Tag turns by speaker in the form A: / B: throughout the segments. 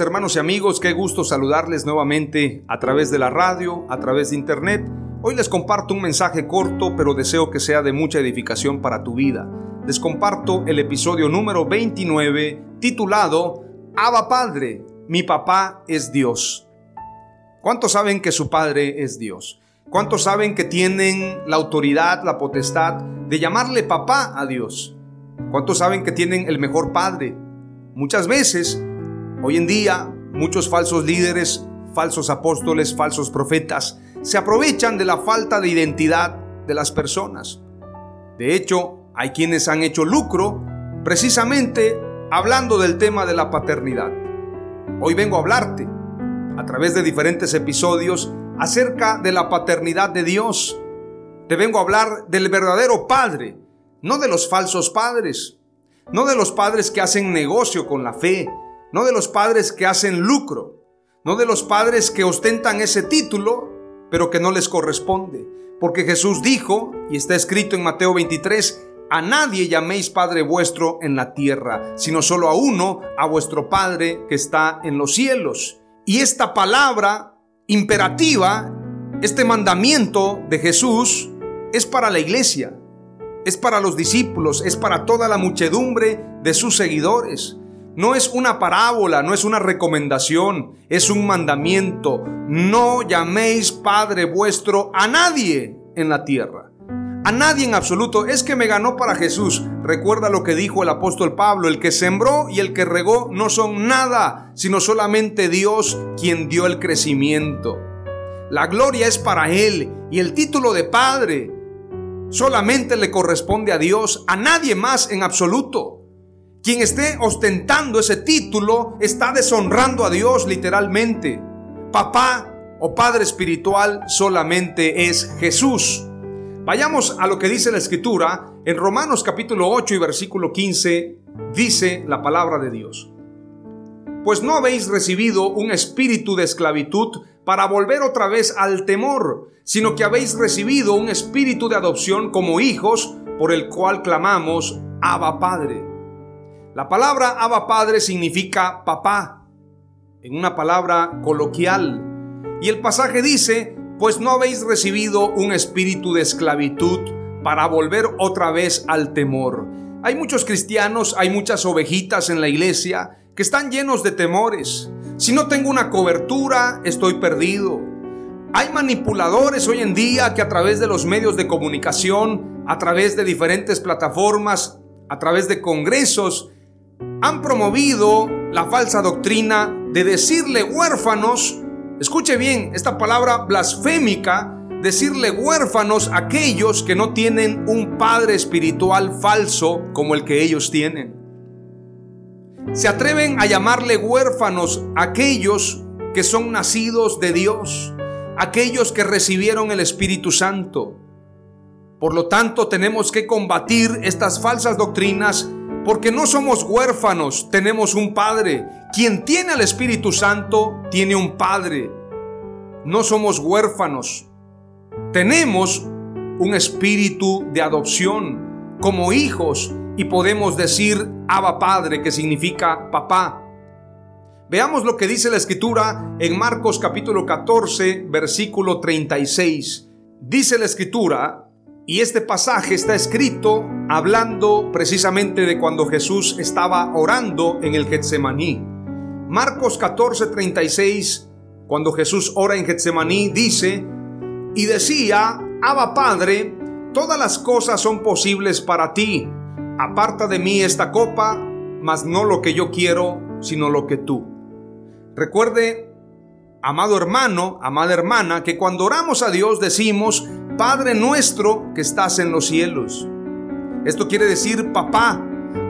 A: Hermanos y amigos, qué gusto saludarles nuevamente a través de la radio, a través de internet. Hoy les comparto un mensaje corto, pero deseo que sea de mucha edificación para tu vida. Les comparto el episodio número 29 titulado Abba Padre, mi papá es Dios. ¿Cuántos saben que su padre es Dios? ¿Cuántos saben que tienen la autoridad, la potestad de llamarle papá a Dios? ¿Cuántos saben que tienen el mejor padre? Muchas veces Hoy en día, muchos falsos líderes, falsos apóstoles, falsos profetas se aprovechan de la falta de identidad de las personas. De hecho, hay quienes han hecho lucro precisamente hablando del tema de la paternidad. Hoy vengo a hablarte a través de diferentes episodios acerca de la paternidad de Dios. Te vengo a hablar del verdadero Padre, no de los falsos padres, no de los padres que hacen negocio con la fe, no de los padres que hacen lucro, no de los padres que ostentan ese título, pero que no les corresponde. Porque Jesús dijo, y está escrito en Mateo 23, a nadie llaméis Padre vuestro en la tierra, sino solo a uno, a vuestro Padre que está en los cielos. Y esta palabra imperativa, este mandamiento de Jesús, es para la iglesia, es para los discípulos, es para toda la muchedumbre de sus seguidores. No es una parábola, no es una recomendación, es un mandamiento. No llaméis Padre vuestro a nadie en la tierra. A nadie en absoluto. Es que me ganó para Jesús. Recuerda lo que dijo el apóstol Pablo. El que sembró y el que regó no son nada, sino solamente Dios quien dio el crecimiento. La gloria es para Él y el título de Padre solamente le corresponde a Dios, a nadie más en absoluto. Quien esté ostentando ese título está deshonrando a Dios literalmente. Papá o Padre Espiritual solamente es Jesús. Vayamos a lo que dice la Escritura. En Romanos capítulo 8 y versículo 15 dice la palabra de Dios. Pues no habéis recibido un espíritu de esclavitud para volver otra vez al temor, sino que habéis recibido un espíritu de adopción como hijos, por el cual clamamos, Abba Padre. La palabra Abba Padre significa papá, en una palabra coloquial. Y el pasaje dice, pues no habéis recibido un espíritu de esclavitud para volver otra vez al temor. Hay muchos cristianos, hay muchas ovejitas en la iglesia que están llenos de temores. Si no tengo una cobertura, estoy perdido. Hay manipuladores hoy en día que a través de los medios de comunicación, a través de diferentes plataformas, a través de congresos, han promovido la falsa doctrina de decirle huérfanos, escuche bien esta palabra blasfémica, decirle huérfanos a aquellos que no tienen un padre espiritual falso como el que ellos tienen. Se atreven a llamarle huérfanos a aquellos que son nacidos de Dios, aquellos que recibieron el Espíritu Santo. Por lo tanto, tenemos que combatir estas falsas doctrinas porque no somos huérfanos, tenemos un Padre. Quien tiene al Espíritu Santo tiene un Padre. No somos huérfanos. Tenemos un espíritu de adopción como hijos y podemos decir Abba Padre, que significa papá. Veamos lo que dice la escritura en Marcos capítulo 14, versículo 36. Dice la escritura, y este pasaje está escrito hablando precisamente de cuando Jesús estaba orando en el Getsemaní. Marcos 14, 36, cuando Jesús ora en Getsemaní, dice, y decía, Abba Padre, todas las cosas son posibles para ti. Aparta de mí esta copa, mas no lo que yo quiero, sino lo que tú. Recuerde, amado hermano, amada hermana, que cuando oramos a Dios decimos, Padre nuestro que estás en los cielos. Esto quiere decir, papá,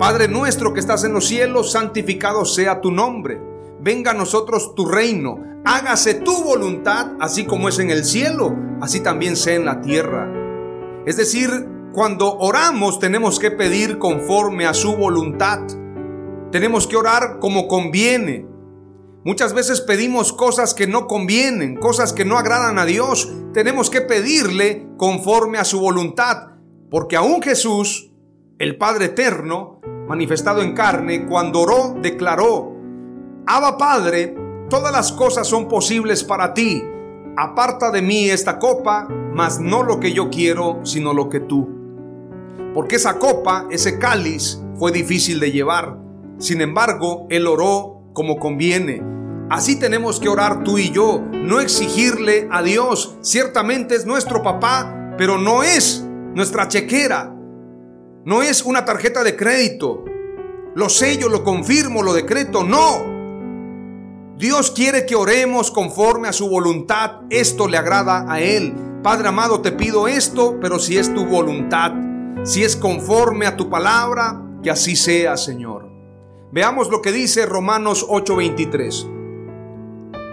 A: Padre nuestro que estás en los cielos, santificado sea tu nombre. Venga a nosotros tu reino. Hágase tu voluntad, así como es en el cielo, así también sea en la tierra. Es decir, cuando oramos tenemos que pedir conforme a su voluntad. Tenemos que orar como conviene. Muchas veces pedimos cosas que no convienen, cosas que no agradan a Dios. Tenemos que pedirle conforme a su voluntad, porque aún Jesús, el Padre Eterno, manifestado en carne, cuando oró, declaró, Abba Padre, todas las cosas son posibles para ti. Aparta de mí esta copa, mas no lo que yo quiero, sino lo que tú. Porque esa copa, ese cáliz, fue difícil de llevar. Sin embargo, él oró como conviene. Así tenemos que orar tú y yo, no exigirle a Dios. Ciertamente es nuestro papá, pero no es nuestra chequera, no es una tarjeta de crédito. Lo sello, lo confirmo, lo decreto, no. Dios quiere que oremos conforme a su voluntad. Esto le agrada a Él. Padre amado, te pido esto, pero si es tu voluntad, si es conforme a tu palabra, que así sea, Señor. Veamos lo que dice Romanos 8:23.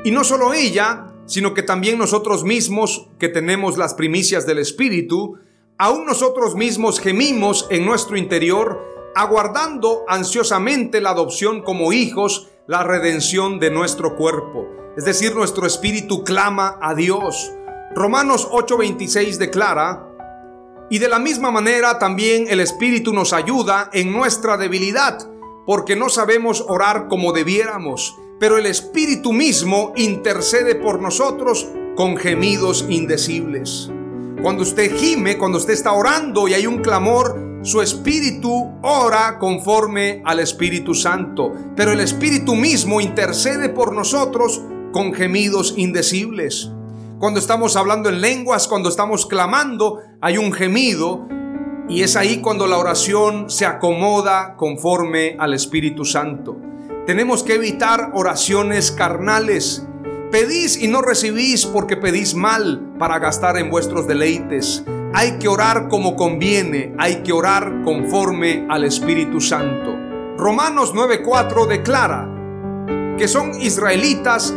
A: Y no solo ella, sino que también nosotros mismos, que tenemos las primicias del Espíritu, aún nosotros mismos gemimos en nuestro interior, aguardando ansiosamente la adopción como hijos, la redención de nuestro cuerpo. Es decir, nuestro espíritu clama a Dios. Romanos 8:26 declara, y de la misma manera también el Espíritu nos ayuda en nuestra debilidad porque no sabemos orar como debiéramos, pero el Espíritu mismo intercede por nosotros con gemidos indecibles. Cuando usted gime, cuando usted está orando y hay un clamor, su espíritu ora conforme al Espíritu Santo, pero el Espíritu mismo intercede por nosotros con gemidos indecibles. Cuando estamos hablando en lenguas, cuando estamos clamando, hay un gemido y es ahí cuando la oración se acomoda conforme al Espíritu Santo. Tenemos que evitar oraciones carnales. Pedís y no recibís porque pedís mal para gastar en vuestros deleites. Hay que orar como conviene, hay que orar conforme al Espíritu Santo. Romanos 9:4 declara que son israelitas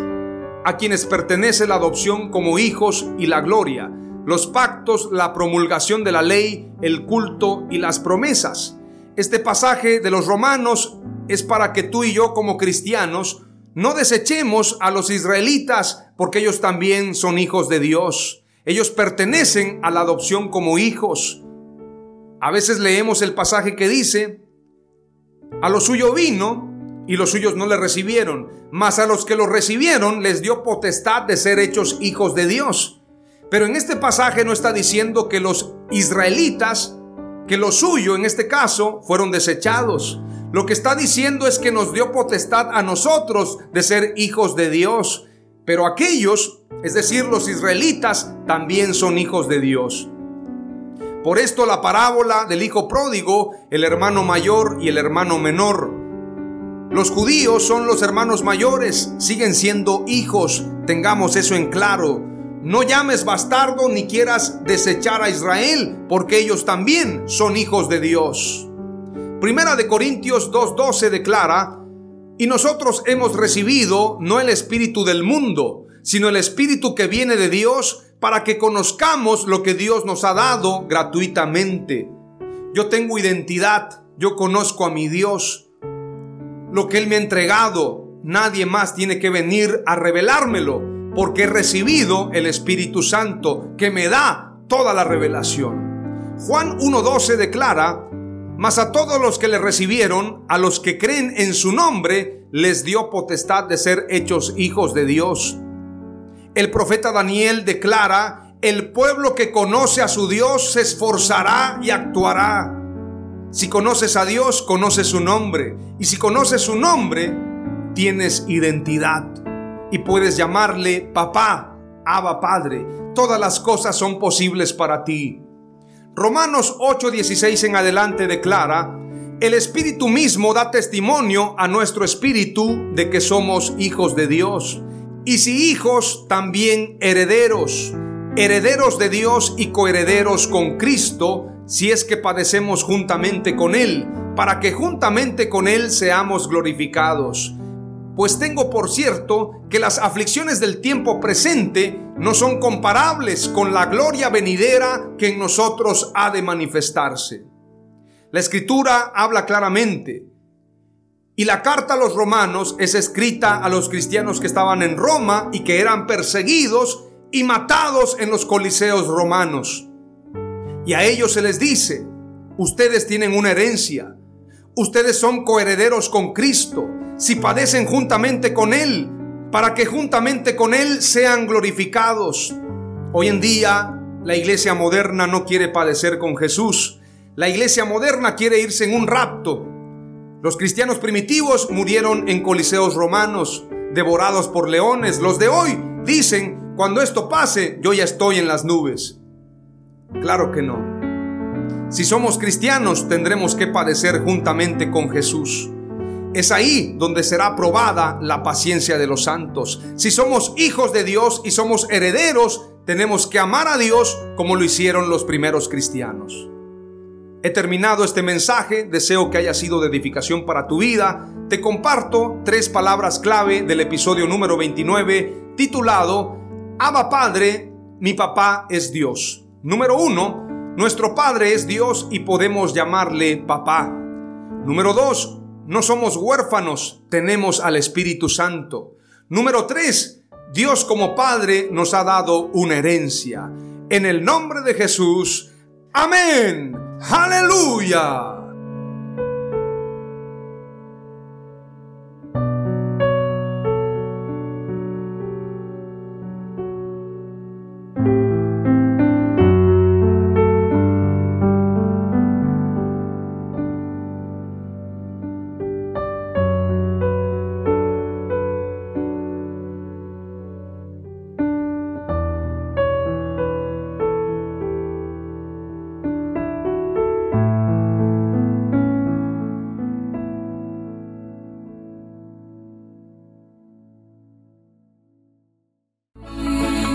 A: a quienes pertenece la adopción como hijos y la gloria los pactos, la promulgación de la ley, el culto y las promesas. Este pasaje de los romanos es para que tú y yo como cristianos no desechemos a los israelitas porque ellos también son hijos de Dios. Ellos pertenecen a la adopción como hijos. A veces leemos el pasaje que dice, a lo suyo vino y los suyos no le recibieron, mas a los que lo recibieron les dio potestad de ser hechos hijos de Dios. Pero en este pasaje no está diciendo que los israelitas, que lo suyo en este caso, fueron desechados. Lo que está diciendo es que nos dio potestad a nosotros de ser hijos de Dios. Pero aquellos, es decir, los israelitas, también son hijos de Dios. Por esto la parábola del hijo pródigo, el hermano mayor y el hermano menor. Los judíos son los hermanos mayores, siguen siendo hijos, tengamos eso en claro. No llames bastardo ni quieras desechar a Israel, porque ellos también son hijos de Dios. Primera de Corintios 2:12 declara, y nosotros hemos recibido no el espíritu del mundo, sino el espíritu que viene de Dios para que conozcamos lo que Dios nos ha dado gratuitamente. Yo tengo identidad, yo conozco a mi Dios. Lo que Él me ha entregado, nadie más tiene que venir a revelármelo porque he recibido el Espíritu Santo que me da toda la revelación. Juan 1.12 declara, mas a todos los que le recibieron, a los que creen en su nombre, les dio potestad de ser hechos hijos de Dios. El profeta Daniel declara, el pueblo que conoce a su Dios se esforzará y actuará. Si conoces a Dios, conoces su nombre. Y si conoces su nombre, tienes identidad. Y puedes llamarle papá, Abba Padre. Todas las cosas son posibles para ti. Romanos 8:16 en adelante declara, el Espíritu mismo da testimonio a nuestro espíritu de que somos hijos de Dios. Y si hijos, también herederos, herederos de Dios y coherederos con Cristo, si es que padecemos juntamente con Él, para que juntamente con Él seamos glorificados. Pues tengo por cierto que las aflicciones del tiempo presente no son comparables con la gloria venidera que en nosotros ha de manifestarse. La escritura habla claramente. Y la carta a los romanos es escrita a los cristianos que estaban en Roma y que eran perseguidos y matados en los coliseos romanos. Y a ellos se les dice, ustedes tienen una herencia, ustedes son coherederos con Cristo, si padecen juntamente con Él, para que juntamente con Él sean glorificados. Hoy en día la iglesia moderna no quiere padecer con Jesús, la iglesia moderna quiere irse en un rapto. Los cristianos primitivos murieron en coliseos romanos, devorados por leones. Los de hoy dicen, cuando esto pase, yo ya estoy en las nubes. Claro que no. Si somos cristianos, tendremos que padecer juntamente con Jesús. Es ahí donde será probada la paciencia de los santos. Si somos hijos de Dios y somos herederos, tenemos que amar a Dios como lo hicieron los primeros cristianos. He terminado este mensaje, deseo que haya sido de edificación para tu vida. Te comparto tres palabras clave del episodio número 29 titulado Abba Padre, mi papá es Dios. Número uno, nuestro Padre es Dios y podemos llamarle papá. Número dos, no somos huérfanos, tenemos al Espíritu Santo. Número tres, Dios como Padre nos ha dado una herencia. En el nombre de Jesús, amén. Aleluya.